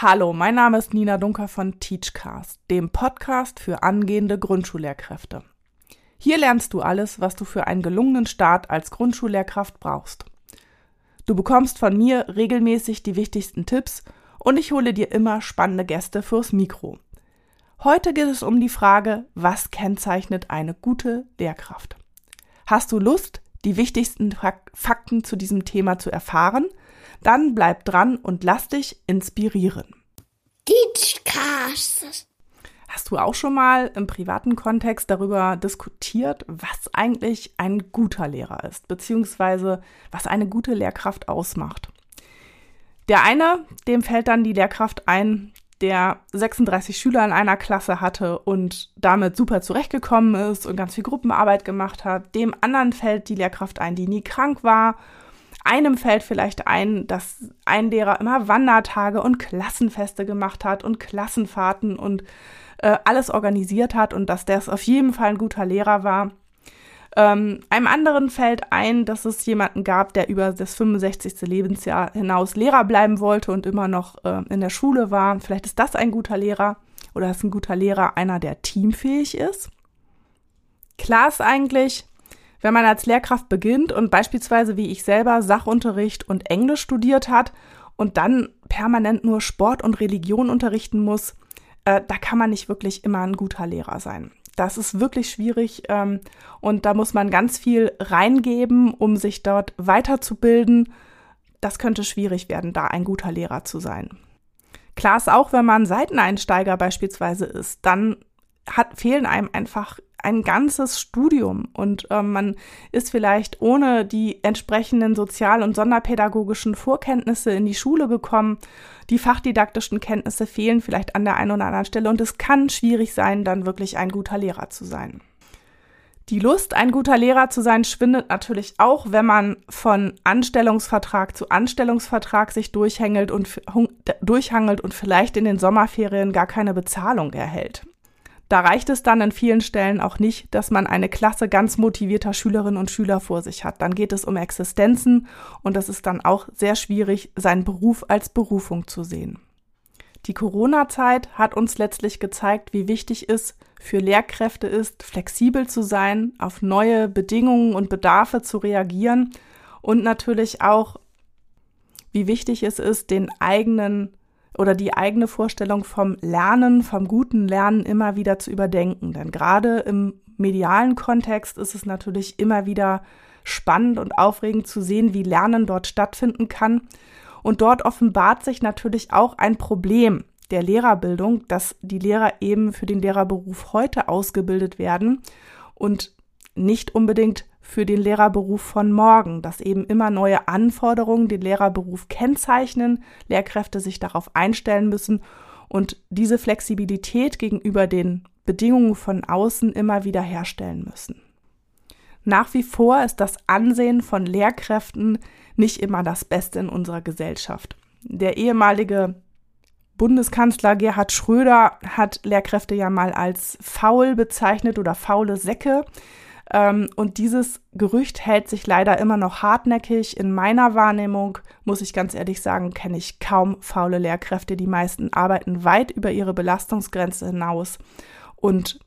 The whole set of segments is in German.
Hallo, mein Name ist Nina Dunker von Teachcast, dem Podcast für angehende Grundschullehrkräfte. Hier lernst du alles, was du für einen gelungenen Start als Grundschullehrkraft brauchst. Du bekommst von mir regelmäßig die wichtigsten Tipps und ich hole dir immer spannende Gäste fürs Mikro. Heute geht es um die Frage, was kennzeichnet eine gute Lehrkraft? Hast du Lust, die wichtigsten Fakten zu diesem Thema zu erfahren? Dann bleib dran und lass dich inspirieren. Teachcast. Hast du auch schon mal im privaten Kontext darüber diskutiert, was eigentlich ein guter Lehrer ist, beziehungsweise was eine gute Lehrkraft ausmacht? Der eine, dem fällt dann die Lehrkraft ein, der 36 Schüler in einer Klasse hatte und damit super zurechtgekommen ist und ganz viel Gruppenarbeit gemacht hat. Dem anderen fällt die Lehrkraft ein, die nie krank war einem fällt vielleicht ein, dass ein Lehrer immer Wandertage und Klassenfeste gemacht hat und Klassenfahrten und äh, alles organisiert hat und dass der auf jeden Fall ein guter Lehrer war. Ähm, einem anderen fällt ein, dass es jemanden gab, der über das 65. Lebensjahr hinaus Lehrer bleiben wollte und immer noch äh, in der Schule war. Vielleicht ist das ein guter Lehrer oder ist ein guter Lehrer einer, der teamfähig ist. Klar ist eigentlich, wenn man als Lehrkraft beginnt und beispielsweise wie ich selber Sachunterricht und Englisch studiert hat und dann permanent nur Sport und Religion unterrichten muss, äh, da kann man nicht wirklich immer ein guter Lehrer sein. Das ist wirklich schwierig ähm, und da muss man ganz viel reingeben, um sich dort weiterzubilden. Das könnte schwierig werden, da ein guter Lehrer zu sein. Klar ist auch, wenn man Seiteneinsteiger beispielsweise ist, dann hat, fehlen einem einfach ein ganzes Studium und ähm, man ist vielleicht ohne die entsprechenden sozial- und sonderpädagogischen Vorkenntnisse in die Schule gekommen. Die fachdidaktischen Kenntnisse fehlen vielleicht an der einen oder anderen Stelle und es kann schwierig sein, dann wirklich ein guter Lehrer zu sein. Die Lust, ein guter Lehrer zu sein, schwindet natürlich auch, wenn man von Anstellungsvertrag zu Anstellungsvertrag sich durchhängelt und, durchhangelt und vielleicht in den Sommerferien gar keine Bezahlung erhält. Da reicht es dann an vielen Stellen auch nicht, dass man eine Klasse ganz motivierter Schülerinnen und Schüler vor sich hat. Dann geht es um Existenzen und es ist dann auch sehr schwierig, seinen Beruf als Berufung zu sehen. Die Corona-Zeit hat uns letztlich gezeigt, wie wichtig es für Lehrkräfte ist, flexibel zu sein, auf neue Bedingungen und Bedarfe zu reagieren und natürlich auch, wie wichtig es ist, den eigenen oder die eigene Vorstellung vom Lernen, vom guten Lernen immer wieder zu überdenken. Denn gerade im medialen Kontext ist es natürlich immer wieder spannend und aufregend zu sehen, wie Lernen dort stattfinden kann. Und dort offenbart sich natürlich auch ein Problem der Lehrerbildung, dass die Lehrer eben für den Lehrerberuf heute ausgebildet werden und nicht unbedingt für den Lehrerberuf von morgen, dass eben immer neue Anforderungen den Lehrerberuf kennzeichnen, Lehrkräfte sich darauf einstellen müssen und diese Flexibilität gegenüber den Bedingungen von außen immer wieder herstellen müssen. Nach wie vor ist das Ansehen von Lehrkräften nicht immer das Beste in unserer Gesellschaft. Der ehemalige Bundeskanzler Gerhard Schröder hat Lehrkräfte ja mal als faul bezeichnet oder faule Säcke. Ähm, und dieses Gerücht hält sich leider immer noch hartnäckig. In meiner Wahrnehmung, muss ich ganz ehrlich sagen, kenne ich kaum faule Lehrkräfte. Die meisten arbeiten weit über ihre Belastungsgrenze hinaus und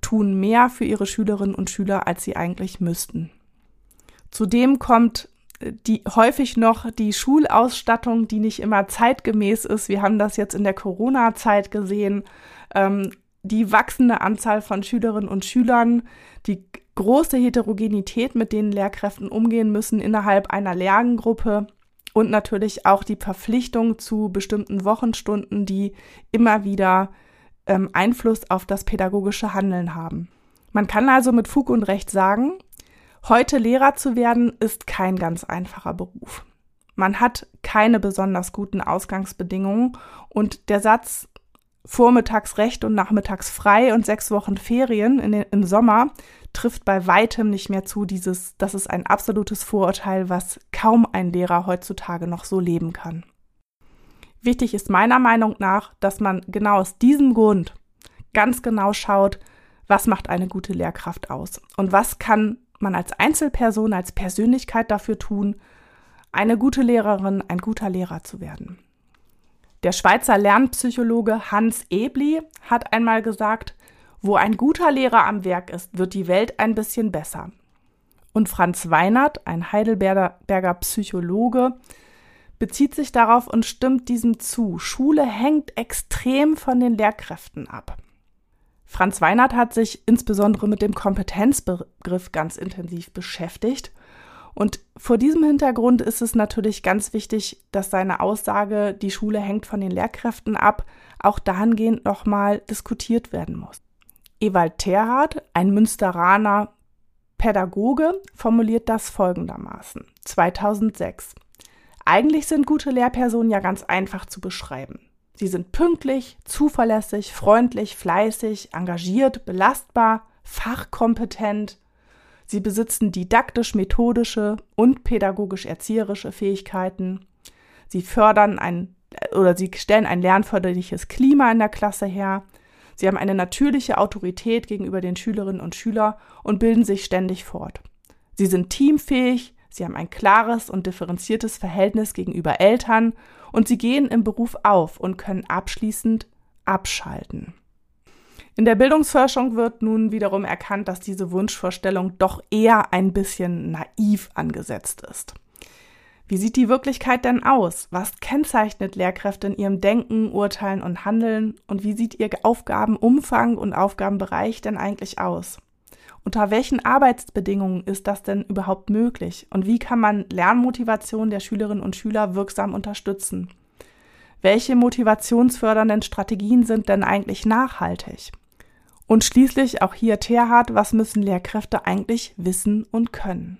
tun mehr für ihre Schülerinnen und Schüler, als sie eigentlich müssten. Zudem kommt äh, die häufig noch die Schulausstattung, die nicht immer zeitgemäß ist. Wir haben das jetzt in der Corona-Zeit gesehen. Ähm, die wachsende Anzahl von Schülerinnen und Schülern, die große Heterogenität, mit denen Lehrkräften umgehen müssen innerhalb einer Lerngruppe und natürlich auch die Verpflichtung zu bestimmten Wochenstunden, die immer wieder ähm, Einfluss auf das pädagogische Handeln haben. Man kann also mit Fug und Recht sagen, heute Lehrer zu werden ist kein ganz einfacher Beruf. Man hat keine besonders guten Ausgangsbedingungen und der Satz, vormittags recht und nachmittags frei und sechs Wochen Ferien den, im Sommer trifft bei weitem nicht mehr zu. Dieses, das ist ein absolutes Vorurteil, was kaum ein Lehrer heutzutage noch so leben kann. Wichtig ist meiner Meinung nach, dass man genau aus diesem Grund ganz genau schaut, was macht eine gute Lehrkraft aus und was kann man als Einzelperson, als Persönlichkeit dafür tun, eine gute Lehrerin, ein guter Lehrer zu werden. Der Schweizer Lernpsychologe Hans Ebli hat einmal gesagt, wo ein guter Lehrer am Werk ist, wird die Welt ein bisschen besser. Und Franz Weinert, ein Heidelberger Psychologe, bezieht sich darauf und stimmt diesem zu. Schule hängt extrem von den Lehrkräften ab. Franz Weinert hat sich insbesondere mit dem Kompetenzbegriff ganz intensiv beschäftigt. Und vor diesem Hintergrund ist es natürlich ganz wichtig, dass seine Aussage, die Schule hängt von den Lehrkräften ab, auch dahingehend nochmal diskutiert werden muss. Ewald Terhardt, ein Münsteraner Pädagoge, formuliert das folgendermaßen. 2006. Eigentlich sind gute Lehrpersonen ja ganz einfach zu beschreiben. Sie sind pünktlich, zuverlässig, freundlich, fleißig, engagiert, belastbar, fachkompetent. Sie besitzen didaktisch-methodische und pädagogisch-erzieherische Fähigkeiten. Sie fördern ein oder sie stellen ein lernförderliches Klima in der Klasse her. Sie haben eine natürliche Autorität gegenüber den Schülerinnen und Schülern und bilden sich ständig fort. Sie sind teamfähig, Sie haben ein klares und differenziertes Verhältnis gegenüber Eltern und sie gehen im Beruf auf und können abschließend abschalten. In der Bildungsforschung wird nun wiederum erkannt, dass diese Wunschvorstellung doch eher ein bisschen naiv angesetzt ist. Wie sieht die Wirklichkeit denn aus? Was kennzeichnet Lehrkräfte in ihrem Denken, Urteilen und Handeln? Und wie sieht ihr Aufgabenumfang und Aufgabenbereich denn eigentlich aus? Unter welchen Arbeitsbedingungen ist das denn überhaupt möglich? Und wie kann man Lernmotivation der Schülerinnen und Schüler wirksam unterstützen? Welche motivationsfördernden Strategien sind denn eigentlich nachhaltig? Und schließlich auch hier Terhard, was müssen Lehrkräfte eigentlich wissen und können?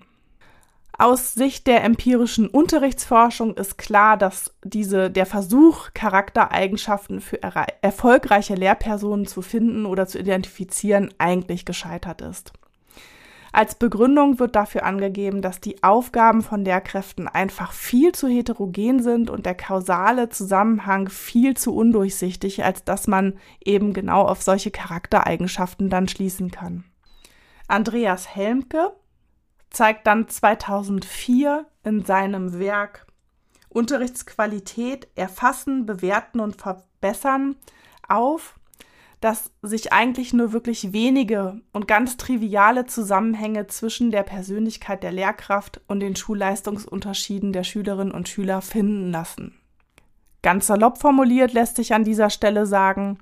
Aus Sicht der empirischen Unterrichtsforschung ist klar, dass diese, der Versuch, Charaktereigenschaften für erfolgreiche Lehrpersonen zu finden oder zu identifizieren, eigentlich gescheitert ist. Als Begründung wird dafür angegeben, dass die Aufgaben von Lehrkräften einfach viel zu heterogen sind und der kausale Zusammenhang viel zu undurchsichtig, als dass man eben genau auf solche Charaktereigenschaften dann schließen kann. Andreas Helmke, zeigt dann 2004 in seinem Werk Unterrichtsqualität erfassen, bewerten und verbessern auf, dass sich eigentlich nur wirklich wenige und ganz triviale Zusammenhänge zwischen der Persönlichkeit der Lehrkraft und den Schulleistungsunterschieden der Schülerinnen und Schüler finden lassen. Ganz salopp formuliert lässt sich an dieser Stelle sagen,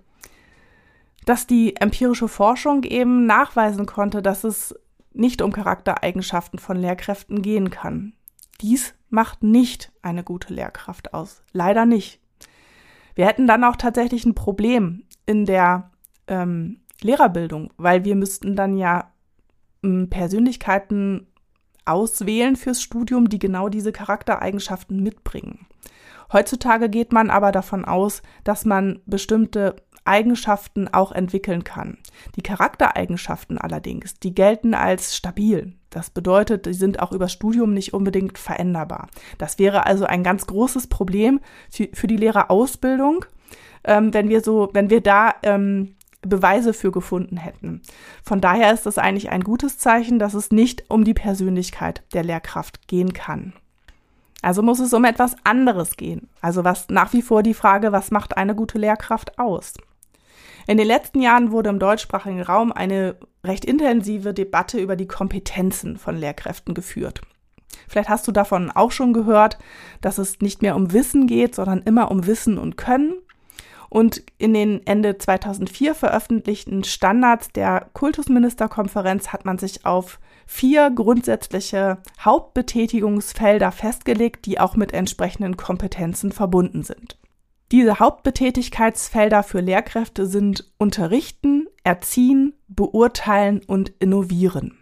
dass die empirische Forschung eben nachweisen konnte, dass es nicht um Charaktereigenschaften von Lehrkräften gehen kann. Dies macht nicht eine gute Lehrkraft aus. Leider nicht. Wir hätten dann auch tatsächlich ein Problem in der ähm, Lehrerbildung, weil wir müssten dann ja ähm, Persönlichkeiten auswählen fürs Studium, die genau diese Charaktereigenschaften mitbringen. Heutzutage geht man aber davon aus, dass man bestimmte Eigenschaften auch entwickeln kann. Die Charaktereigenschaften allerdings, die gelten als stabil. Das bedeutet, die sind auch über Studium nicht unbedingt veränderbar. Das wäre also ein ganz großes Problem für die Lehrerausbildung, ähm, wenn wir so, wenn wir da ähm, Beweise für gefunden hätten. Von daher ist es eigentlich ein gutes Zeichen, dass es nicht um die Persönlichkeit der Lehrkraft gehen kann. Also muss es um etwas anderes gehen. Also was nach wie vor die Frage, was macht eine gute Lehrkraft aus? In den letzten Jahren wurde im deutschsprachigen Raum eine recht intensive Debatte über die Kompetenzen von Lehrkräften geführt. Vielleicht hast du davon auch schon gehört, dass es nicht mehr um Wissen geht, sondern immer um Wissen und Können. Und in den Ende 2004 veröffentlichten Standards der Kultusministerkonferenz hat man sich auf vier grundsätzliche Hauptbetätigungsfelder festgelegt, die auch mit entsprechenden Kompetenzen verbunden sind. Diese Hauptbetätigkeitsfelder für Lehrkräfte sind Unterrichten, Erziehen, Beurteilen und Innovieren.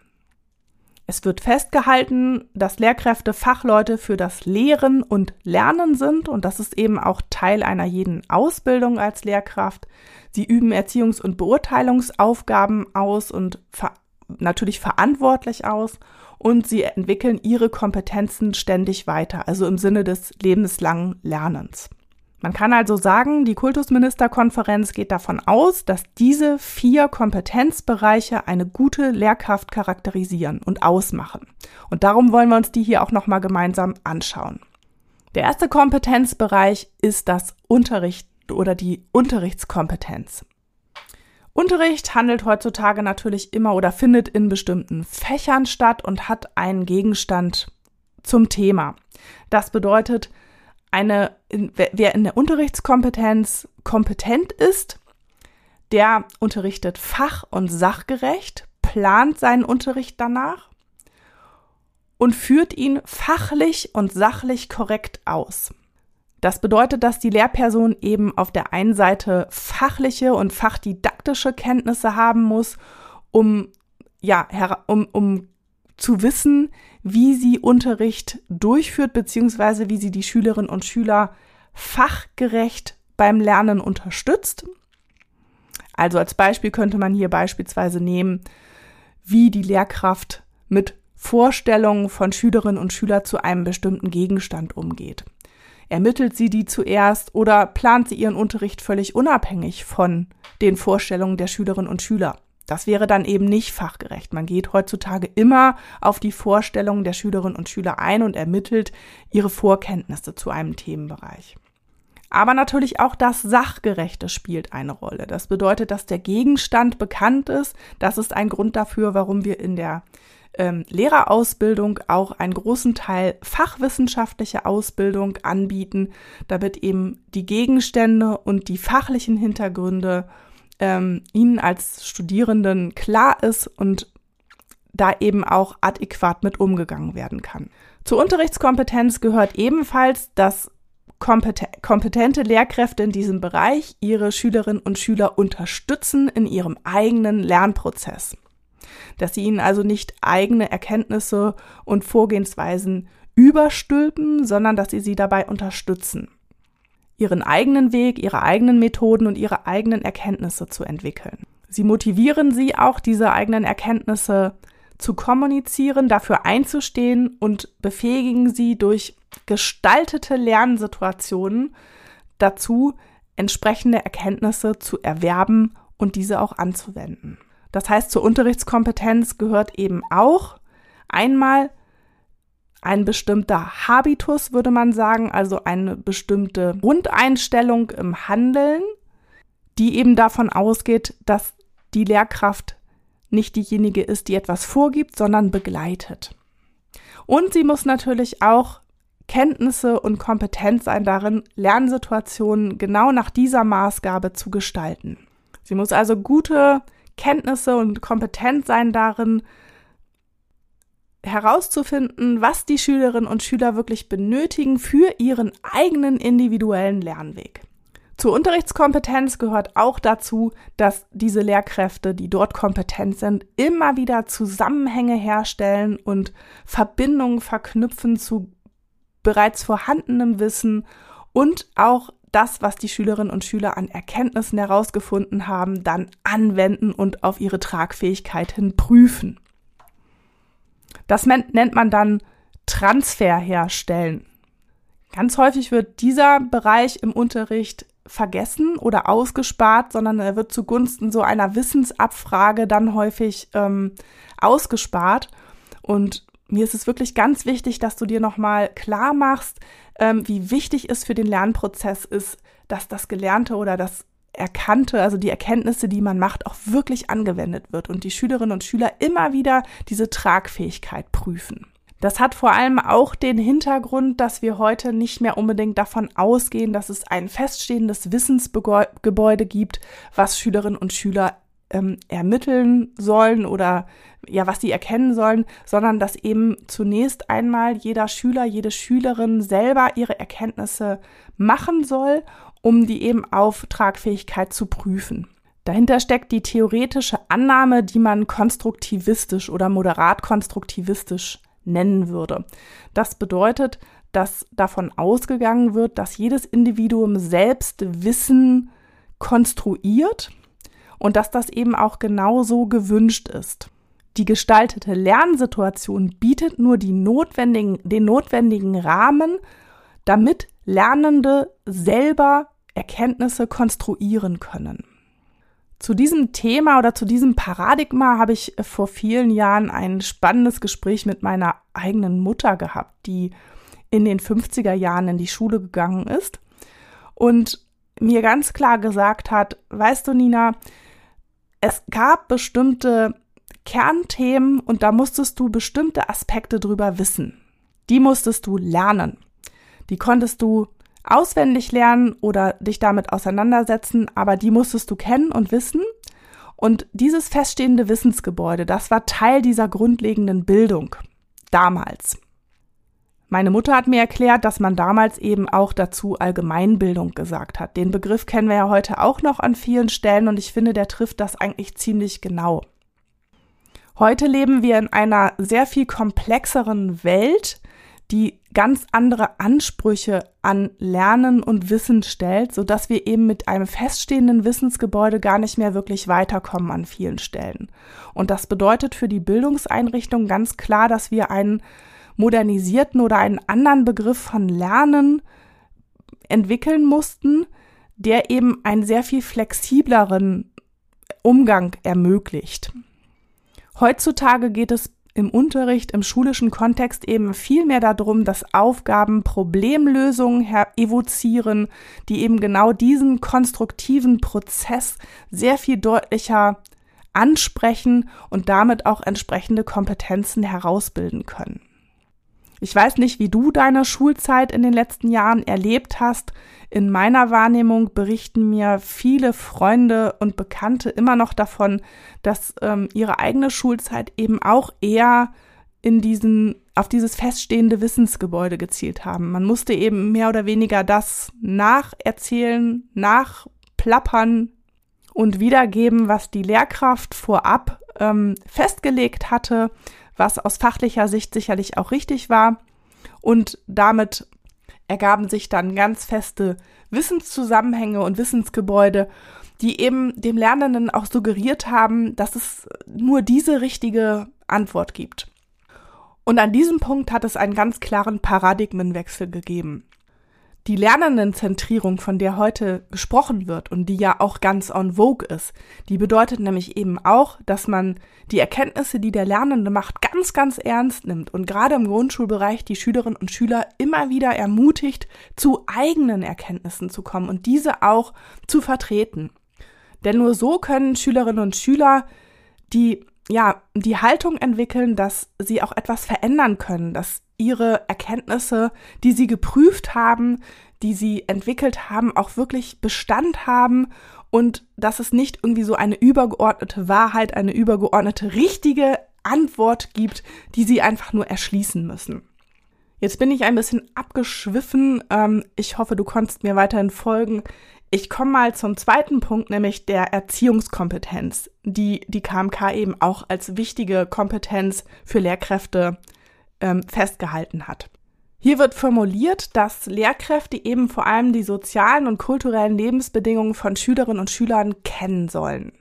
Es wird festgehalten, dass Lehrkräfte Fachleute für das Lehren und Lernen sind und das ist eben auch Teil einer jeden Ausbildung als Lehrkraft. Sie üben Erziehungs- und Beurteilungsaufgaben aus und ver natürlich verantwortlich aus und sie entwickeln ihre Kompetenzen ständig weiter, also im Sinne des lebenslangen Lernens. Man kann also sagen, die Kultusministerkonferenz geht davon aus, dass diese vier Kompetenzbereiche eine gute Lehrkraft charakterisieren und ausmachen. Und darum wollen wir uns die hier auch nochmal gemeinsam anschauen. Der erste Kompetenzbereich ist das Unterricht oder die Unterrichtskompetenz. Unterricht handelt heutzutage natürlich immer oder findet in bestimmten Fächern statt und hat einen Gegenstand zum Thema. Das bedeutet, eine, wer in der Unterrichtskompetenz kompetent ist, der unterrichtet fach- und sachgerecht, plant seinen Unterricht danach und führt ihn fachlich und sachlich korrekt aus. Das bedeutet, dass die Lehrperson eben auf der einen Seite fachliche und fachdidaktische Kenntnisse haben muss, um, ja, um, um zu wissen, wie sie Unterricht durchführt, beziehungsweise wie sie die Schülerinnen und Schüler fachgerecht beim Lernen unterstützt. Also als Beispiel könnte man hier beispielsweise nehmen, wie die Lehrkraft mit Vorstellungen von Schülerinnen und Schülern zu einem bestimmten Gegenstand umgeht. Ermittelt sie die zuerst oder plant sie ihren Unterricht völlig unabhängig von den Vorstellungen der Schülerinnen und Schüler? Das wäre dann eben nicht fachgerecht. Man geht heutzutage immer auf die Vorstellungen der Schülerinnen und Schüler ein und ermittelt ihre Vorkenntnisse zu einem Themenbereich. Aber natürlich auch das Sachgerechte spielt eine Rolle. Das bedeutet, dass der Gegenstand bekannt ist. Das ist ein Grund dafür, warum wir in der ähm, Lehrerausbildung auch einen großen Teil fachwissenschaftliche Ausbildung anbieten, damit eben die Gegenstände und die fachlichen Hintergründe ähm, Ihnen als Studierenden klar ist und da eben auch adäquat mit umgegangen werden kann. Zur Unterrichtskompetenz gehört ebenfalls, dass kompetente Lehrkräfte in diesem Bereich ihre Schülerinnen und Schüler unterstützen in ihrem eigenen Lernprozess dass sie ihnen also nicht eigene Erkenntnisse und Vorgehensweisen überstülpen, sondern dass sie sie dabei unterstützen, ihren eigenen Weg, ihre eigenen Methoden und ihre eigenen Erkenntnisse zu entwickeln. Sie motivieren sie auch, diese eigenen Erkenntnisse zu kommunizieren, dafür einzustehen und befähigen sie durch gestaltete Lernsituationen dazu, entsprechende Erkenntnisse zu erwerben und diese auch anzuwenden. Das heißt, zur Unterrichtskompetenz gehört eben auch einmal ein bestimmter Habitus, würde man sagen, also eine bestimmte Grundeinstellung im Handeln, die eben davon ausgeht, dass die Lehrkraft nicht diejenige ist, die etwas vorgibt, sondern begleitet. Und sie muss natürlich auch Kenntnisse und Kompetenz sein darin, Lernsituationen genau nach dieser Maßgabe zu gestalten. Sie muss also gute Kenntnisse und Kompetenz sein darin, herauszufinden, was die Schülerinnen und Schüler wirklich benötigen für ihren eigenen individuellen Lernweg. Zur Unterrichtskompetenz gehört auch dazu, dass diese Lehrkräfte, die dort kompetent sind, immer wieder Zusammenhänge herstellen und Verbindungen verknüpfen zu bereits vorhandenem Wissen und auch das, was die Schülerinnen und Schüler an Erkenntnissen herausgefunden haben, dann anwenden und auf ihre Tragfähigkeit hin prüfen. Das nennt man dann Transfer herstellen. Ganz häufig wird dieser Bereich im Unterricht vergessen oder ausgespart, sondern er wird zugunsten so einer Wissensabfrage dann häufig ähm, ausgespart. Und mir ist es wirklich ganz wichtig, dass du dir nochmal klar machst, ähm, wie wichtig es für den Lernprozess ist, dass das Gelernte oder das Erkannte, also die Erkenntnisse, die man macht, auch wirklich angewendet wird und die Schülerinnen und Schüler immer wieder diese Tragfähigkeit prüfen. Das hat vor allem auch den Hintergrund, dass wir heute nicht mehr unbedingt davon ausgehen, dass es ein feststehendes Wissensgebäude gibt, was Schülerinnen und Schüler ähm, ermitteln sollen oder ja, was sie erkennen sollen, sondern dass eben zunächst einmal jeder Schüler, jede Schülerin selber ihre Erkenntnisse machen soll, um die eben auf Tragfähigkeit zu prüfen. Dahinter steckt die theoretische Annahme, die man konstruktivistisch oder moderat konstruktivistisch nennen würde. Das bedeutet, dass davon ausgegangen wird, dass jedes Individuum selbst Wissen konstruiert und dass das eben auch genauso gewünscht ist. Die gestaltete Lernsituation bietet nur notwendigen, den notwendigen Rahmen, damit Lernende selber Erkenntnisse konstruieren können. Zu diesem Thema oder zu diesem Paradigma habe ich vor vielen Jahren ein spannendes Gespräch mit meiner eigenen Mutter gehabt, die in den 50er Jahren in die Schule gegangen ist und mir ganz klar gesagt hat, weißt du, Nina, es gab bestimmte Kernthemen und da musstest du bestimmte Aspekte drüber wissen. Die musstest du lernen. Die konntest du auswendig lernen oder dich damit auseinandersetzen, aber die musstest du kennen und wissen. Und dieses feststehende Wissensgebäude, das war Teil dieser grundlegenden Bildung damals. Meine Mutter hat mir erklärt, dass man damals eben auch dazu Allgemeinbildung gesagt hat. Den Begriff kennen wir ja heute auch noch an vielen Stellen und ich finde, der trifft das eigentlich ziemlich genau. Heute leben wir in einer sehr viel komplexeren Welt, die ganz andere Ansprüche an Lernen und Wissen stellt, so dass wir eben mit einem feststehenden Wissensgebäude gar nicht mehr wirklich weiterkommen an vielen Stellen. Und das bedeutet für die Bildungseinrichtung ganz klar, dass wir einen modernisierten oder einen anderen Begriff von Lernen entwickeln mussten, der eben einen sehr viel flexibleren Umgang ermöglicht. Heutzutage geht es im Unterricht, im schulischen Kontext eben viel mehr darum, dass Aufgaben Problemlösungen evozieren, die eben genau diesen konstruktiven Prozess sehr viel deutlicher ansprechen und damit auch entsprechende Kompetenzen herausbilden können. Ich weiß nicht, wie du deine Schulzeit in den letzten Jahren erlebt hast. In meiner Wahrnehmung berichten mir viele Freunde und Bekannte immer noch davon, dass ähm, ihre eigene Schulzeit eben auch eher in diesen auf dieses feststehende Wissensgebäude gezielt haben. Man musste eben mehr oder weniger das nacherzählen, nachplappern und wiedergeben, was die Lehrkraft vorab ähm, festgelegt hatte was aus fachlicher Sicht sicherlich auch richtig war. Und damit ergaben sich dann ganz feste Wissenszusammenhänge und Wissensgebäude, die eben dem Lernenden auch suggeriert haben, dass es nur diese richtige Antwort gibt. Und an diesem Punkt hat es einen ganz klaren Paradigmenwechsel gegeben die Lernendenzentrierung, von der heute gesprochen wird und die ja auch ganz on vogue ist, die bedeutet nämlich eben auch, dass man die Erkenntnisse, die der Lernende macht, ganz, ganz ernst nimmt und gerade im Grundschulbereich die Schülerinnen und Schüler immer wieder ermutigt, zu eigenen Erkenntnissen zu kommen und diese auch zu vertreten. Denn nur so können Schülerinnen und Schüler die ja, die Haltung entwickeln, dass sie auch etwas verändern können, dass ihre Erkenntnisse, die sie geprüft haben, die sie entwickelt haben, auch wirklich Bestand haben und dass es nicht irgendwie so eine übergeordnete Wahrheit, eine übergeordnete richtige Antwort gibt, die sie einfach nur erschließen müssen. Jetzt bin ich ein bisschen abgeschwiffen. Ähm, ich hoffe, du konntest mir weiterhin folgen. Ich komme mal zum zweiten Punkt, nämlich der Erziehungskompetenz, die die KMK eben auch als wichtige Kompetenz für Lehrkräfte ähm, festgehalten hat. Hier wird formuliert, dass Lehrkräfte eben vor allem die sozialen und kulturellen Lebensbedingungen von Schülerinnen und Schülern kennen sollen.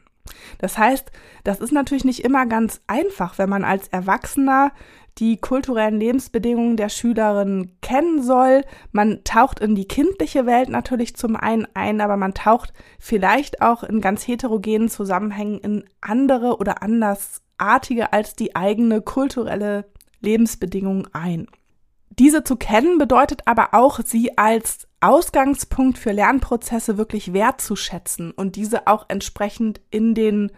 Das heißt, das ist natürlich nicht immer ganz einfach, wenn man als Erwachsener die kulturellen Lebensbedingungen der Schülerinnen kennen soll. Man taucht in die kindliche Welt natürlich zum einen ein, aber man taucht vielleicht auch in ganz heterogenen Zusammenhängen in andere oder andersartige als die eigene kulturelle Lebensbedingungen ein. Diese zu kennen bedeutet aber auch, sie als Ausgangspunkt für Lernprozesse wirklich wertzuschätzen und diese auch entsprechend in den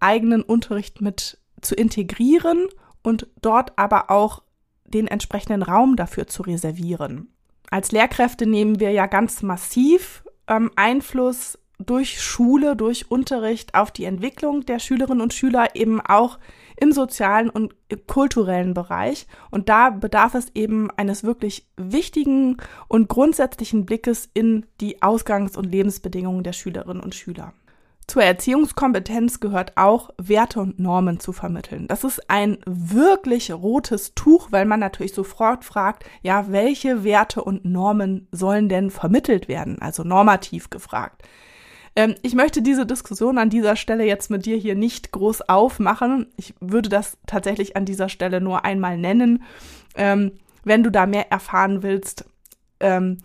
eigenen Unterricht mit zu integrieren und dort aber auch den entsprechenden Raum dafür zu reservieren. Als Lehrkräfte nehmen wir ja ganz massiv ähm, Einfluss durch Schule, durch Unterricht auf die Entwicklung der Schülerinnen und Schüler eben auch im sozialen und kulturellen Bereich. Und da bedarf es eben eines wirklich wichtigen und grundsätzlichen Blickes in die Ausgangs- und Lebensbedingungen der Schülerinnen und Schüler. Zur Erziehungskompetenz gehört auch, Werte und Normen zu vermitteln. Das ist ein wirklich rotes Tuch, weil man natürlich sofort fragt, ja, welche Werte und Normen sollen denn vermittelt werden? Also normativ gefragt. Ähm, ich möchte diese Diskussion an dieser Stelle jetzt mit dir hier nicht groß aufmachen. Ich würde das tatsächlich an dieser Stelle nur einmal nennen. Ähm, wenn du da mehr erfahren willst, ähm,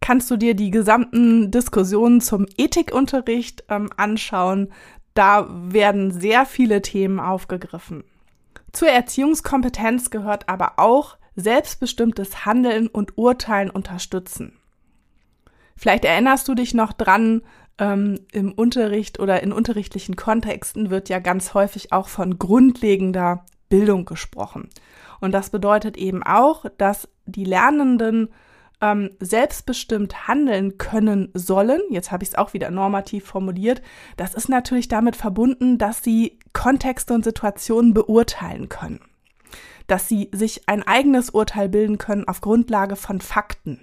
kannst du dir die gesamten Diskussionen zum Ethikunterricht ähm, anschauen. Da werden sehr viele Themen aufgegriffen. Zur Erziehungskompetenz gehört aber auch selbstbestimmtes Handeln und Urteilen unterstützen. Vielleicht erinnerst du dich noch dran, ähm, im Unterricht oder in unterrichtlichen Kontexten wird ja ganz häufig auch von grundlegender Bildung gesprochen. Und das bedeutet eben auch, dass die Lernenden ähm, selbstbestimmt handeln können sollen. Jetzt habe ich es auch wieder normativ formuliert. Das ist natürlich damit verbunden, dass sie Kontexte und Situationen beurteilen können. Dass sie sich ein eigenes Urteil bilden können auf Grundlage von Fakten.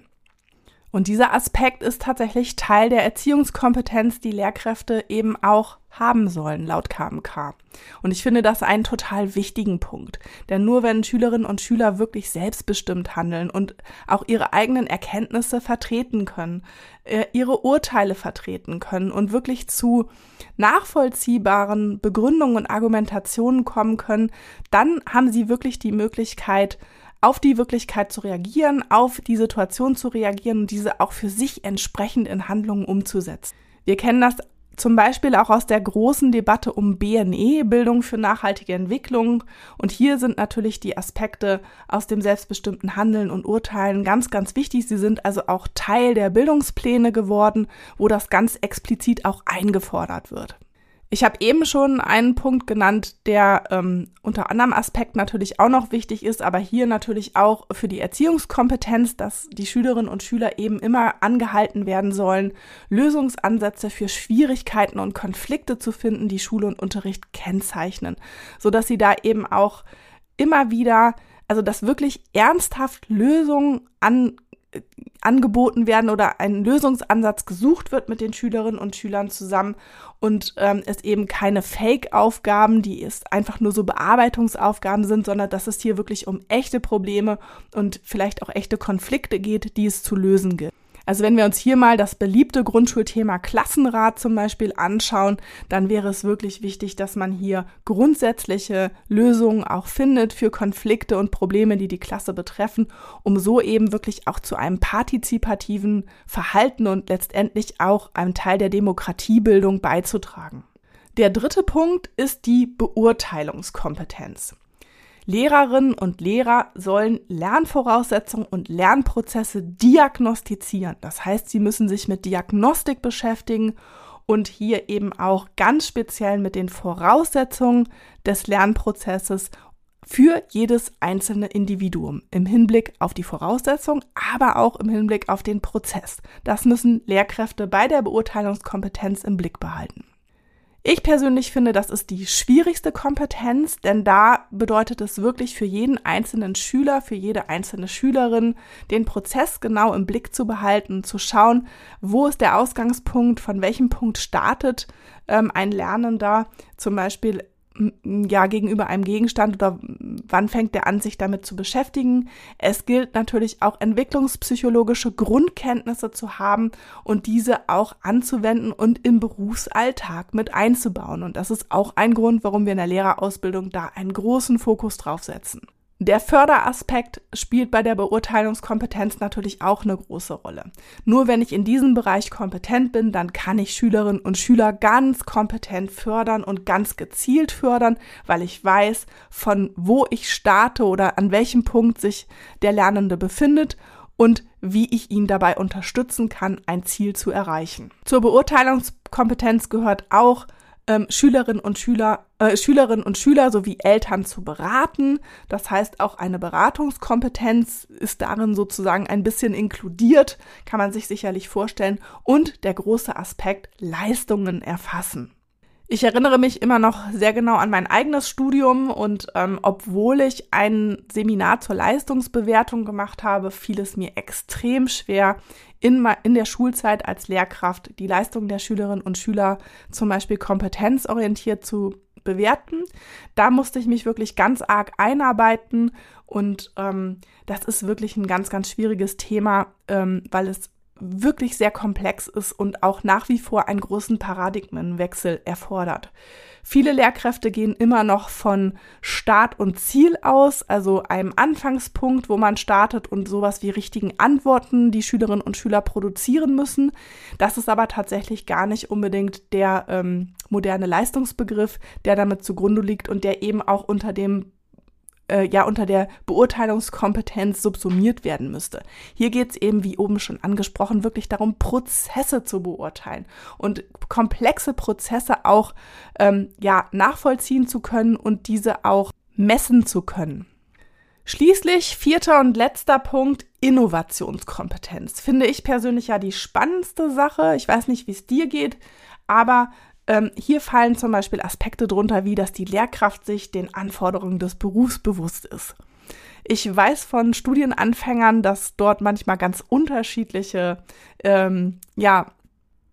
Und dieser Aspekt ist tatsächlich Teil der Erziehungskompetenz, die Lehrkräfte eben auch haben sollen, laut KMK. Und ich finde das einen total wichtigen Punkt. Denn nur wenn Schülerinnen und Schüler wirklich selbstbestimmt handeln und auch ihre eigenen Erkenntnisse vertreten können, äh, ihre Urteile vertreten können und wirklich zu nachvollziehbaren Begründungen und Argumentationen kommen können, dann haben sie wirklich die Möglichkeit, auf die Wirklichkeit zu reagieren, auf die Situation zu reagieren und diese auch für sich entsprechend in Handlungen umzusetzen. Wir kennen das zum Beispiel auch aus der großen Debatte um BNE, Bildung für nachhaltige Entwicklung. Und hier sind natürlich die Aspekte aus dem selbstbestimmten Handeln und Urteilen ganz, ganz wichtig. Sie sind also auch Teil der Bildungspläne geworden, wo das ganz explizit auch eingefordert wird. Ich habe eben schon einen Punkt genannt, der ähm, unter anderem Aspekt natürlich auch noch wichtig ist, aber hier natürlich auch für die Erziehungskompetenz, dass die Schülerinnen und Schüler eben immer angehalten werden sollen, Lösungsansätze für Schwierigkeiten und Konflikte zu finden, die Schule und Unterricht kennzeichnen, so dass sie da eben auch immer wieder, also dass wirklich ernsthaft Lösungen an angeboten werden oder ein Lösungsansatz gesucht wird mit den Schülerinnen und Schülern zusammen und ähm, es eben keine Fake-Aufgaben, die es einfach nur so Bearbeitungsaufgaben sind, sondern dass es hier wirklich um echte Probleme und vielleicht auch echte Konflikte geht, die es zu lösen gilt. Also wenn wir uns hier mal das beliebte Grundschulthema Klassenrat zum Beispiel anschauen, dann wäre es wirklich wichtig, dass man hier grundsätzliche Lösungen auch findet für Konflikte und Probleme, die die Klasse betreffen, um so eben wirklich auch zu einem partizipativen Verhalten und letztendlich auch einem Teil der Demokratiebildung beizutragen. Der dritte Punkt ist die Beurteilungskompetenz. Lehrerinnen und Lehrer sollen Lernvoraussetzungen und Lernprozesse diagnostizieren. Das heißt, sie müssen sich mit Diagnostik beschäftigen und hier eben auch ganz speziell mit den Voraussetzungen des Lernprozesses für jedes einzelne Individuum im Hinblick auf die Voraussetzungen, aber auch im Hinblick auf den Prozess. Das müssen Lehrkräfte bei der Beurteilungskompetenz im Blick behalten. Ich persönlich finde, das ist die schwierigste Kompetenz, denn da bedeutet es wirklich für jeden einzelnen Schüler, für jede einzelne Schülerin, den Prozess genau im Blick zu behalten, zu schauen, wo ist der Ausgangspunkt, von welchem Punkt startet ähm, ein Lernender, zum Beispiel ja gegenüber einem Gegenstand oder wann fängt er an, sich damit zu beschäftigen. Es gilt natürlich auch entwicklungspsychologische Grundkenntnisse zu haben und diese auch anzuwenden und im Berufsalltag mit einzubauen. Und das ist auch ein Grund, warum wir in der Lehrerausbildung da einen großen Fokus drauf setzen. Der Förderaspekt spielt bei der Beurteilungskompetenz natürlich auch eine große Rolle. Nur wenn ich in diesem Bereich kompetent bin, dann kann ich Schülerinnen und Schüler ganz kompetent fördern und ganz gezielt fördern, weil ich weiß, von wo ich starte oder an welchem Punkt sich der Lernende befindet und wie ich ihn dabei unterstützen kann, ein Ziel zu erreichen. Zur Beurteilungskompetenz gehört auch ähm, Schülerinnen und Schüler, äh, Schülerinnen und Schüler sowie Eltern zu beraten. Das heißt, auch eine Beratungskompetenz ist darin sozusagen ein bisschen inkludiert, kann man sich sicherlich vorstellen. Und der große Aspekt Leistungen erfassen. Ich erinnere mich immer noch sehr genau an mein eigenes Studium und ähm, obwohl ich ein Seminar zur Leistungsbewertung gemacht habe, fiel es mir extrem schwer, in, in der Schulzeit als Lehrkraft die Leistung der Schülerinnen und Schüler zum Beispiel kompetenzorientiert zu bewerten. Da musste ich mich wirklich ganz arg einarbeiten und ähm, das ist wirklich ein ganz, ganz schwieriges Thema, ähm, weil es wirklich sehr komplex ist und auch nach wie vor einen großen Paradigmenwechsel erfordert. Viele Lehrkräfte gehen immer noch von Start und Ziel aus, also einem Anfangspunkt, wo man startet und sowas wie richtigen Antworten die Schülerinnen und Schüler produzieren müssen. Das ist aber tatsächlich gar nicht unbedingt der ähm, moderne Leistungsbegriff, der damit zugrunde liegt und der eben auch unter dem äh, ja unter der Beurteilungskompetenz subsumiert werden müsste. Hier geht es eben, wie oben schon angesprochen, wirklich darum, Prozesse zu beurteilen und komplexe Prozesse auch ähm, ja nachvollziehen zu können und diese auch messen zu können. Schließlich vierter und letzter Punkt, Innovationskompetenz. Finde ich persönlich ja die spannendste Sache. Ich weiß nicht, wie es dir geht, aber ähm, hier fallen zum Beispiel Aspekte drunter, wie dass die Lehrkraft sich den Anforderungen des Berufs bewusst ist. Ich weiß von Studienanfängern, dass dort manchmal ganz unterschiedliche ähm, ja,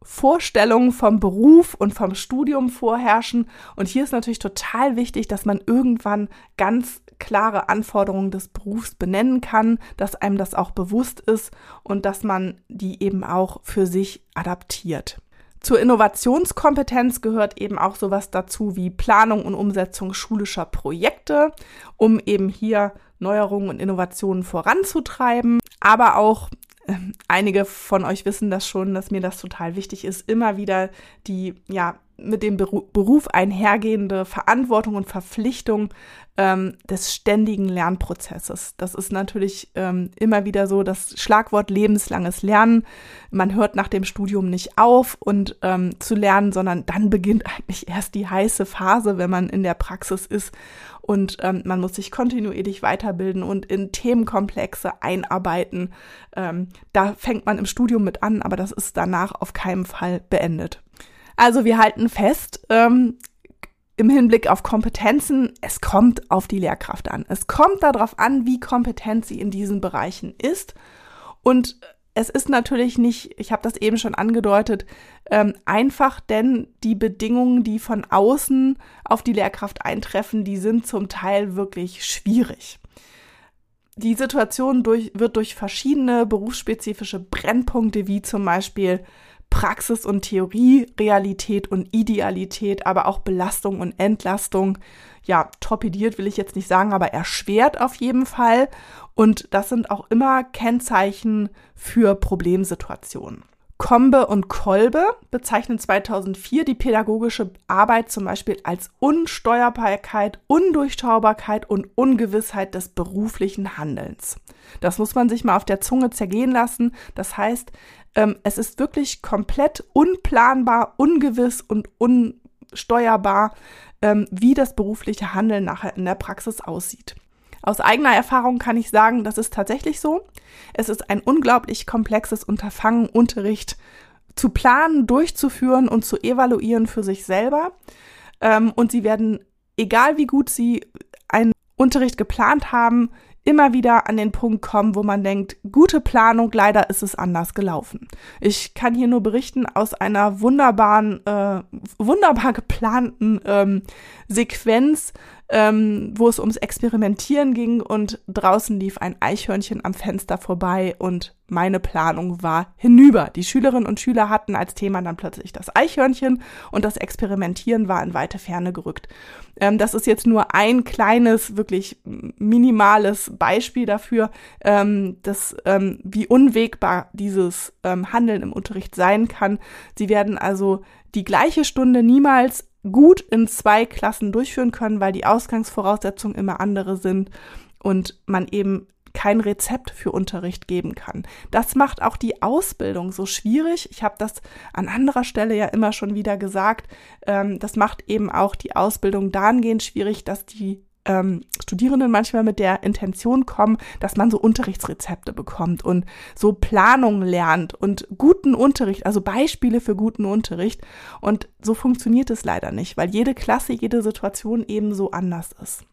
Vorstellungen vom Beruf und vom Studium vorherrschen. Und hier ist natürlich total wichtig, dass man irgendwann ganz klare Anforderungen des Berufs benennen kann, dass einem das auch bewusst ist und dass man die eben auch für sich adaptiert. Zur Innovationskompetenz gehört eben auch sowas dazu wie Planung und Umsetzung schulischer Projekte, um eben hier Neuerungen und Innovationen voranzutreiben, aber auch ähm, einige von euch wissen das schon, dass mir das total wichtig ist, immer wieder die ja mit dem Beruf einhergehende Verantwortung und Verpflichtung ähm, des ständigen Lernprozesses. Das ist natürlich ähm, immer wieder so das Schlagwort lebenslanges Lernen. Man hört nach dem Studium nicht auf und ähm, zu lernen, sondern dann beginnt eigentlich erst die heiße Phase, wenn man in der Praxis ist und ähm, man muss sich kontinuierlich weiterbilden und in Themenkomplexe einarbeiten. Ähm, da fängt man im Studium mit an, aber das ist danach auf keinen Fall beendet. Also wir halten fest, ähm, im Hinblick auf Kompetenzen, es kommt auf die Lehrkraft an. Es kommt darauf an, wie kompetent sie in diesen Bereichen ist. Und es ist natürlich nicht, ich habe das eben schon angedeutet, ähm, einfach, denn die Bedingungen, die von außen auf die Lehrkraft eintreffen, die sind zum Teil wirklich schwierig. Die Situation durch, wird durch verschiedene berufsspezifische Brennpunkte wie zum Beispiel Praxis und Theorie, Realität und Idealität, aber auch Belastung und Entlastung, ja, torpediert will ich jetzt nicht sagen, aber erschwert auf jeden Fall. Und das sind auch immer Kennzeichen für Problemsituationen. Kombe und Kolbe bezeichnen 2004 die pädagogische Arbeit zum Beispiel als Unsteuerbarkeit, Undurchschaubarkeit und Ungewissheit des beruflichen Handelns. Das muss man sich mal auf der Zunge zergehen lassen. Das heißt, ähm, es ist wirklich komplett unplanbar, ungewiss und unsteuerbar, ähm, wie das berufliche Handeln nachher in der Praxis aussieht. Aus eigener Erfahrung kann ich sagen, das ist tatsächlich so. Es ist ein unglaublich komplexes Unterfangen, Unterricht zu planen, durchzuführen und zu evaluieren für sich selber. Ähm, und sie werden, egal wie gut sie einen Unterricht geplant haben, immer wieder an den Punkt kommen, wo man denkt, gute Planung, leider ist es anders gelaufen. Ich kann hier nur berichten aus einer wunderbaren, äh, wunderbar geplanten ähm, Sequenz ähm, wo es ums Experimentieren ging und draußen lief ein Eichhörnchen am Fenster vorbei und meine Planung war hinüber. Die Schülerinnen und Schüler hatten als Thema dann plötzlich das Eichhörnchen und das Experimentieren war in weite Ferne gerückt. Ähm, das ist jetzt nur ein kleines, wirklich minimales Beispiel dafür, ähm, dass, ähm, wie unwegbar dieses ähm, Handeln im Unterricht sein kann. Sie werden also die gleiche Stunde niemals gut in zwei Klassen durchführen können, weil die Ausgangsvoraussetzungen immer andere sind und man eben kein Rezept für Unterricht geben kann. Das macht auch die Ausbildung so schwierig. Ich habe das an anderer Stelle ja immer schon wieder gesagt. Ähm, das macht eben auch die Ausbildung dahingehend schwierig, dass die ähm, Studierenden manchmal mit der Intention kommen, dass man so Unterrichtsrezepte bekommt und so Planung lernt und guten Unterricht, also Beispiele für guten Unterricht. Und so funktioniert es leider nicht, weil jede Klasse, jede Situation eben so anders ist.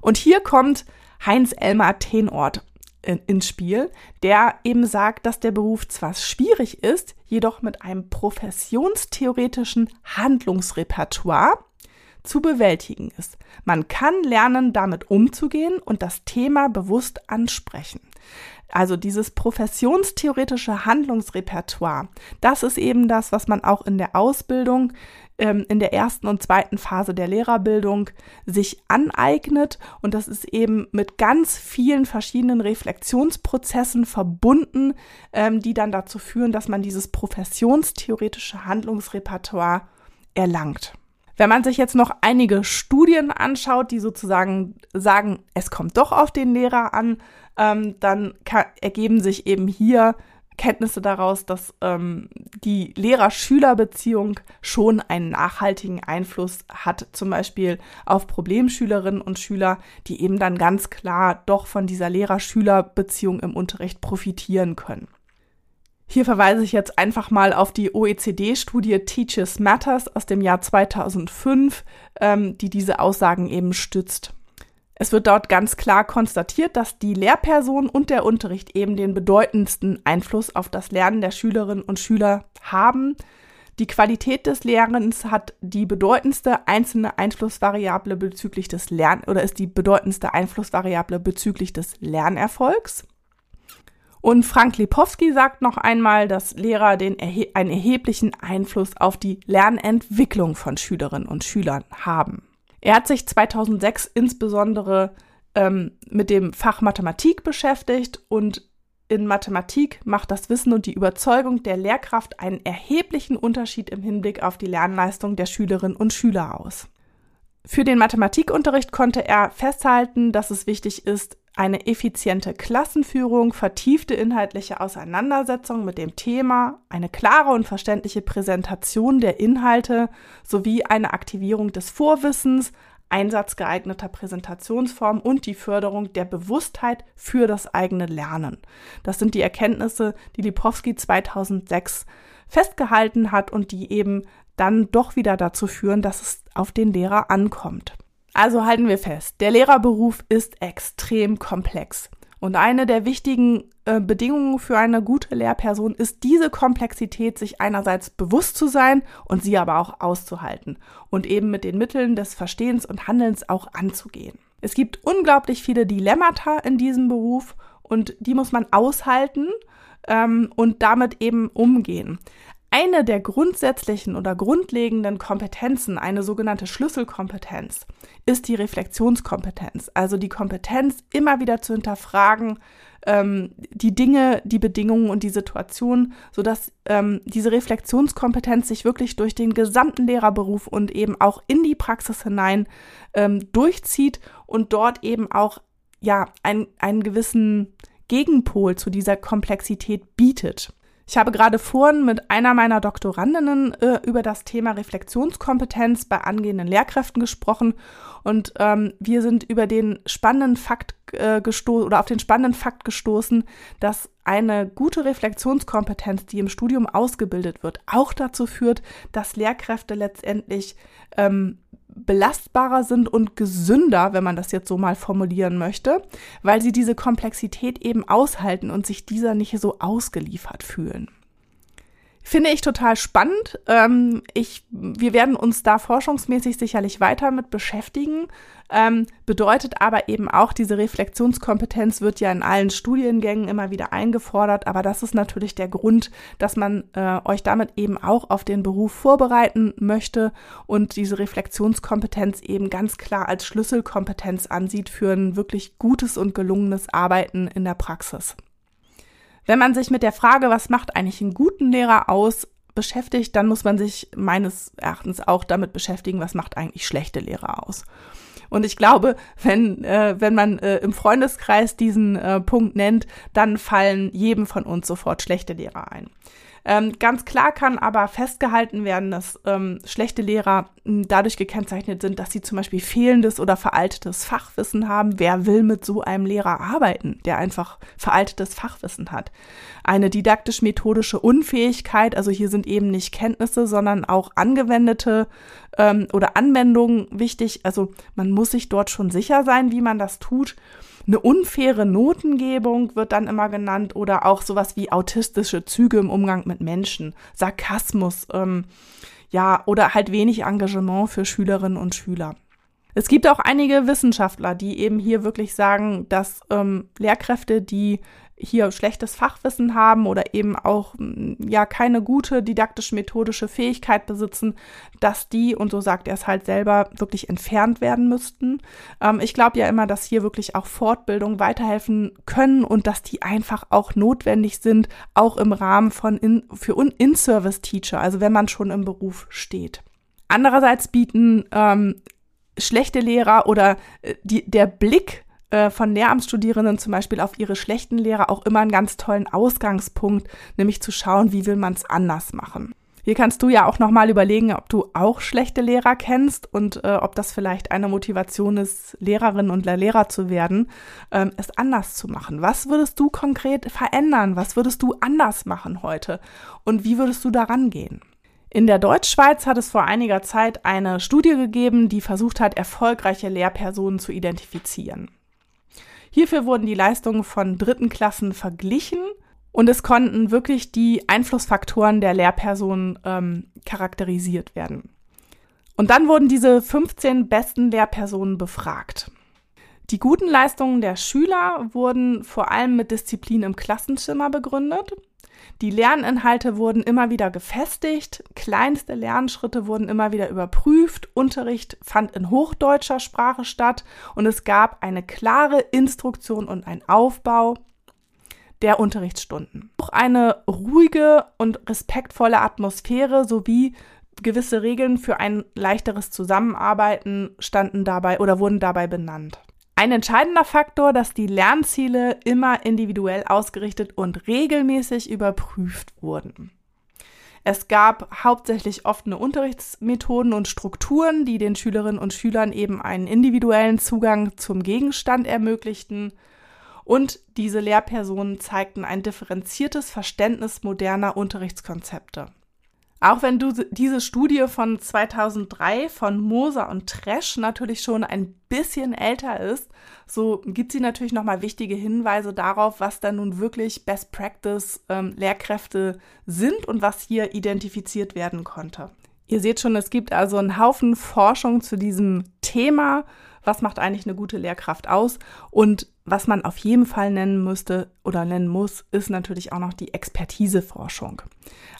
Und hier kommt Heinz Elmar Tenort ins Spiel, der eben sagt, dass der Beruf zwar schwierig ist, jedoch mit einem professionstheoretischen Handlungsrepertoire zu bewältigen ist. Man kann lernen, damit umzugehen und das Thema bewusst ansprechen. Also dieses professionstheoretische Handlungsrepertoire, das ist eben das, was man auch in der Ausbildung ähm, in der ersten und zweiten Phase der Lehrerbildung sich aneignet. Und das ist eben mit ganz vielen verschiedenen Reflexionsprozessen verbunden, ähm, die dann dazu führen, dass man dieses professionstheoretische Handlungsrepertoire erlangt. Wenn man sich jetzt noch einige Studien anschaut, die sozusagen sagen, es kommt doch auf den Lehrer an, ähm, dann ergeben sich eben hier Kenntnisse daraus, dass ähm, die Lehrer-Schüler-Beziehung schon einen nachhaltigen Einfluss hat, zum Beispiel auf Problemschülerinnen und Schüler, die eben dann ganz klar doch von dieser Lehrer-Schüler-Beziehung im Unterricht profitieren können. Hier verweise ich jetzt einfach mal auf die OECD-Studie Teachers Matters aus dem Jahr 2005, ähm, die diese Aussagen eben stützt. Es wird dort ganz klar konstatiert, dass die Lehrperson und der Unterricht eben den bedeutendsten Einfluss auf das Lernen der Schülerinnen und Schüler haben. Die Qualität des Lernens hat die bedeutendste einzelne Einflussvariable bezüglich des Lern oder ist die bedeutendste Einflussvariable bezüglich des Lernerfolgs. Und Frank Lipowski sagt noch einmal, dass Lehrer den erhe einen erheblichen Einfluss auf die Lernentwicklung von Schülerinnen und Schülern haben. Er hat sich 2006 insbesondere ähm, mit dem Fach Mathematik beschäftigt und in Mathematik macht das Wissen und die Überzeugung der Lehrkraft einen erheblichen Unterschied im Hinblick auf die Lernleistung der Schülerinnen und Schüler aus. Für den Mathematikunterricht konnte er festhalten, dass es wichtig ist, eine effiziente Klassenführung, vertiefte inhaltliche Auseinandersetzung mit dem Thema, eine klare und verständliche Präsentation der Inhalte sowie eine Aktivierung des Vorwissens, Einsatz geeigneter Präsentationsformen und die Förderung der Bewusstheit für das eigene Lernen. Das sind die Erkenntnisse, die Lipowski 2006 festgehalten hat und die eben dann doch wieder dazu führen, dass es auf den Lehrer ankommt. Also halten wir fest, der Lehrerberuf ist extrem komplex. Und eine der wichtigen äh, Bedingungen für eine gute Lehrperson ist diese Komplexität, sich einerseits bewusst zu sein und sie aber auch auszuhalten und eben mit den Mitteln des Verstehens und Handelns auch anzugehen. Es gibt unglaublich viele Dilemmata in diesem Beruf und die muss man aushalten ähm, und damit eben umgehen. Eine der grundsätzlichen oder grundlegenden Kompetenzen, eine sogenannte Schlüsselkompetenz, ist die Reflexionskompetenz. Also die Kompetenz, immer wieder zu hinterfragen, ähm, die Dinge, die Bedingungen und die Situation, sodass ähm, diese Reflexionskompetenz sich wirklich durch den gesamten Lehrerberuf und eben auch in die Praxis hinein ähm, durchzieht und dort eben auch ja ein, einen gewissen Gegenpol zu dieser Komplexität bietet. Ich habe gerade vorhin mit einer meiner Doktorandinnen äh, über das Thema Reflexionskompetenz bei angehenden Lehrkräften gesprochen. Und ähm, wir sind über den spannenden Fakt äh, gestoßen oder auf den spannenden Fakt gestoßen, dass eine gute Reflexionskompetenz, die im Studium ausgebildet wird, auch dazu führt, dass Lehrkräfte letztendlich ähm, belastbarer sind und gesünder, wenn man das jetzt so mal formulieren möchte, weil sie diese Komplexität eben aushalten und sich dieser nicht so ausgeliefert fühlen. Finde ich total spannend. Ähm, ich, wir werden uns da forschungsmäßig sicherlich weiter mit beschäftigen. Ähm, bedeutet aber eben auch, diese Reflexionskompetenz wird ja in allen Studiengängen immer wieder eingefordert. Aber das ist natürlich der Grund, dass man äh, euch damit eben auch auf den Beruf vorbereiten möchte und diese Reflexionskompetenz eben ganz klar als Schlüsselkompetenz ansieht für ein wirklich gutes und gelungenes Arbeiten in der Praxis. Wenn man sich mit der Frage, was macht eigentlich einen guten Lehrer aus, beschäftigt, dann muss man sich meines Erachtens auch damit beschäftigen, was macht eigentlich schlechte Lehrer aus. Und ich glaube, wenn, äh, wenn man äh, im Freundeskreis diesen äh, Punkt nennt, dann fallen jedem von uns sofort schlechte Lehrer ein. Ähm, ganz klar kann aber festgehalten werden, dass ähm, schlechte Lehrer hm, dadurch gekennzeichnet sind, dass sie zum Beispiel fehlendes oder veraltetes Fachwissen haben. Wer will mit so einem Lehrer arbeiten, der einfach veraltetes Fachwissen hat? Eine didaktisch-methodische Unfähigkeit, also hier sind eben nicht Kenntnisse, sondern auch angewendete ähm, oder Anwendungen wichtig. Also man muss sich dort schon sicher sein, wie man das tut. Eine unfaire Notengebung wird dann immer genannt oder auch sowas wie autistische Züge im Umgang mit Menschen, Sarkasmus, ähm, ja, oder halt wenig Engagement für Schülerinnen und Schüler. Es gibt auch einige Wissenschaftler, die eben hier wirklich sagen, dass ähm, Lehrkräfte, die hier schlechtes Fachwissen haben oder eben auch mm, ja keine gute didaktisch-methodische Fähigkeit besitzen, dass die, und so sagt er es halt selber, wirklich entfernt werden müssten. Ähm, ich glaube ja immer, dass hier wirklich auch Fortbildung weiterhelfen können und dass die einfach auch notwendig sind, auch im Rahmen von in, für In-Service-Teacher, also wenn man schon im Beruf steht. Andererseits bieten ähm, schlechte Lehrer oder äh, die, der Blick äh, von Lehramtsstudierenden zum Beispiel auf ihre schlechten Lehrer auch immer einen ganz tollen Ausgangspunkt, nämlich zu schauen, wie will man es anders machen. Hier kannst du ja auch nochmal überlegen, ob du auch schlechte Lehrer kennst und äh, ob das vielleicht eine Motivation ist, Lehrerin und Lehrer zu werden, ähm, es anders zu machen. Was würdest du konkret verändern? Was würdest du anders machen heute? Und wie würdest du daran gehen? In der Deutschschweiz hat es vor einiger Zeit eine Studie gegeben, die versucht hat, erfolgreiche Lehrpersonen zu identifizieren. Hierfür wurden die Leistungen von dritten Klassen verglichen und es konnten wirklich die Einflussfaktoren der Lehrperson ähm, charakterisiert werden. Und dann wurden diese 15 besten Lehrpersonen befragt. Die guten Leistungen der Schüler wurden vor allem mit Disziplin im Klassenzimmer begründet. Die Lerninhalte wurden immer wieder gefestigt, kleinste Lernschritte wurden immer wieder überprüft, Unterricht fand in hochdeutscher Sprache statt und es gab eine klare Instruktion und ein Aufbau der Unterrichtsstunden. Auch eine ruhige und respektvolle Atmosphäre sowie gewisse Regeln für ein leichteres Zusammenarbeiten standen dabei oder wurden dabei benannt. Ein entscheidender Faktor, dass die Lernziele immer individuell ausgerichtet und regelmäßig überprüft wurden. Es gab hauptsächlich offene Unterrichtsmethoden und Strukturen, die den Schülerinnen und Schülern eben einen individuellen Zugang zum Gegenstand ermöglichten und diese Lehrpersonen zeigten ein differenziertes Verständnis moderner Unterrichtskonzepte. Auch wenn du diese Studie von 2003 von Moser und Tresch natürlich schon ein bisschen älter ist, so gibt sie natürlich nochmal wichtige Hinweise darauf, was da nun wirklich Best Practice ähm, Lehrkräfte sind und was hier identifiziert werden konnte. Ihr seht schon, es gibt also einen Haufen Forschung zu diesem Thema was macht eigentlich eine gute Lehrkraft aus? Und was man auf jeden Fall nennen müsste oder nennen muss, ist natürlich auch noch die Expertiseforschung.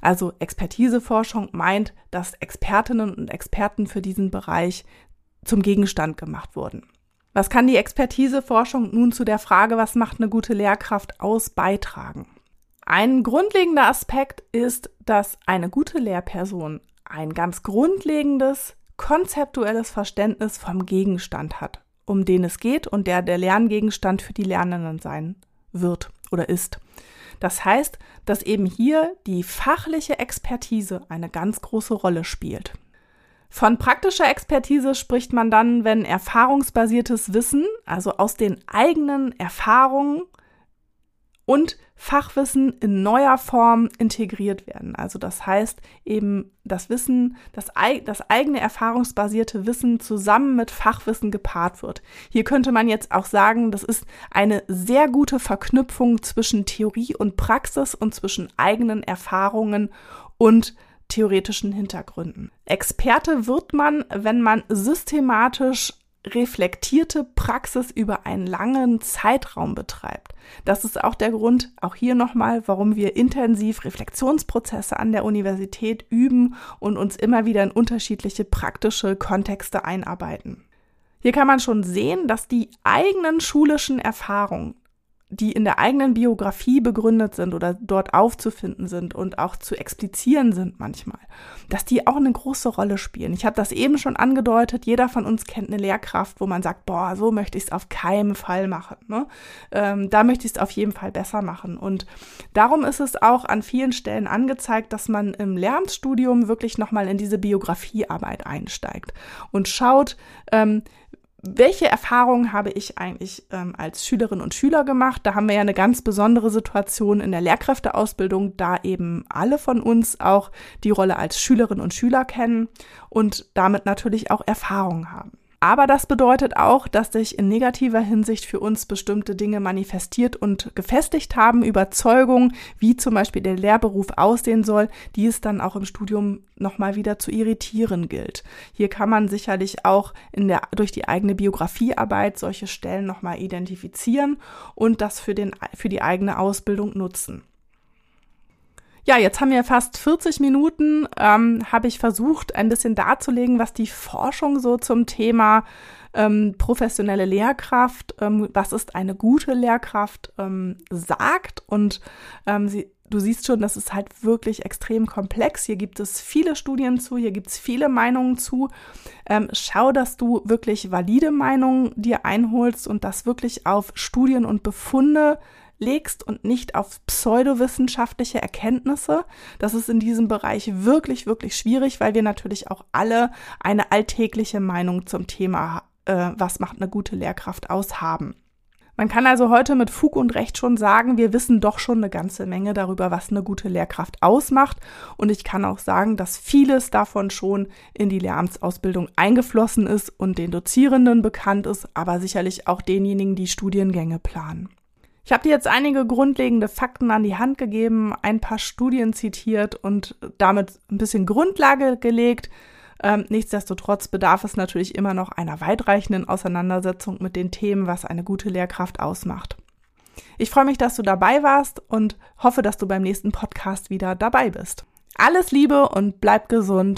Also Expertiseforschung meint, dass Expertinnen und Experten für diesen Bereich zum Gegenstand gemacht wurden. Was kann die Expertiseforschung nun zu der Frage, was macht eine gute Lehrkraft aus, beitragen? Ein grundlegender Aspekt ist, dass eine gute Lehrperson ein ganz grundlegendes konzeptuelles Verständnis vom Gegenstand hat, um den es geht und der der Lerngegenstand für die Lernenden sein wird oder ist. Das heißt, dass eben hier die fachliche Expertise eine ganz große Rolle spielt. Von praktischer Expertise spricht man dann, wenn erfahrungsbasiertes Wissen, also aus den eigenen Erfahrungen und Fachwissen in neuer Form integriert werden. Also das heißt eben das Wissen, das, das eigene erfahrungsbasierte Wissen zusammen mit Fachwissen gepaart wird. Hier könnte man jetzt auch sagen, das ist eine sehr gute Verknüpfung zwischen Theorie und Praxis und zwischen eigenen Erfahrungen und theoretischen Hintergründen. Experte wird man, wenn man systematisch reflektierte Praxis über einen langen Zeitraum betreibt. Das ist auch der Grund, auch hier nochmal, warum wir intensiv Reflexionsprozesse an der Universität üben und uns immer wieder in unterschiedliche praktische Kontexte einarbeiten. Hier kann man schon sehen, dass die eigenen schulischen Erfahrungen die in der eigenen Biografie begründet sind oder dort aufzufinden sind und auch zu explizieren sind manchmal, dass die auch eine große Rolle spielen. Ich habe das eben schon angedeutet, jeder von uns kennt eine Lehrkraft, wo man sagt, boah, so möchte ich es auf keinen Fall machen. Ne? Ähm, da möchte ich es auf jeden Fall besser machen. Und darum ist es auch an vielen Stellen angezeigt, dass man im Lernstudium wirklich nochmal in diese Biografiearbeit einsteigt und schaut, ähm, welche Erfahrungen habe ich eigentlich ähm, als Schülerin und Schüler gemacht? Da haben wir ja eine ganz besondere Situation in der Lehrkräfteausbildung, da eben alle von uns auch die Rolle als Schülerin und Schüler kennen und damit natürlich auch Erfahrungen haben. Aber das bedeutet auch, dass sich in negativer Hinsicht für uns bestimmte Dinge manifestiert und gefestigt haben, Überzeugungen, wie zum Beispiel der Lehrberuf aussehen soll, die es dann auch im Studium nochmal wieder zu irritieren gilt. Hier kann man sicherlich auch in der, durch die eigene Biografiearbeit solche Stellen nochmal identifizieren und das für, den, für die eigene Ausbildung nutzen. Ja, jetzt haben wir fast 40 Minuten, ähm, habe ich versucht, ein bisschen darzulegen, was die Forschung so zum Thema ähm, professionelle Lehrkraft, ähm, was ist eine gute Lehrkraft, ähm, sagt. Und ähm, sie, du siehst schon, das ist halt wirklich extrem komplex. Hier gibt es viele Studien zu, hier gibt es viele Meinungen zu. Ähm, schau, dass du wirklich valide Meinungen dir einholst und das wirklich auf Studien und Befunde legst und nicht auf pseudowissenschaftliche Erkenntnisse. Das ist in diesem Bereich wirklich, wirklich schwierig, weil wir natürlich auch alle eine alltägliche Meinung zum Thema, äh, was macht eine gute Lehrkraft aus, haben. Man kann also heute mit Fug und Recht schon sagen, wir wissen doch schon eine ganze Menge darüber, was eine gute Lehrkraft ausmacht. Und ich kann auch sagen, dass vieles davon schon in die Lehramtsausbildung eingeflossen ist und den Dozierenden bekannt ist, aber sicherlich auch denjenigen, die Studiengänge planen. Ich habe dir jetzt einige grundlegende Fakten an die Hand gegeben, ein paar Studien zitiert und damit ein bisschen Grundlage gelegt. Ähm, nichtsdestotrotz bedarf es natürlich immer noch einer weitreichenden Auseinandersetzung mit den Themen, was eine gute Lehrkraft ausmacht. Ich freue mich, dass du dabei warst und hoffe, dass du beim nächsten Podcast wieder dabei bist. Alles Liebe und bleib gesund.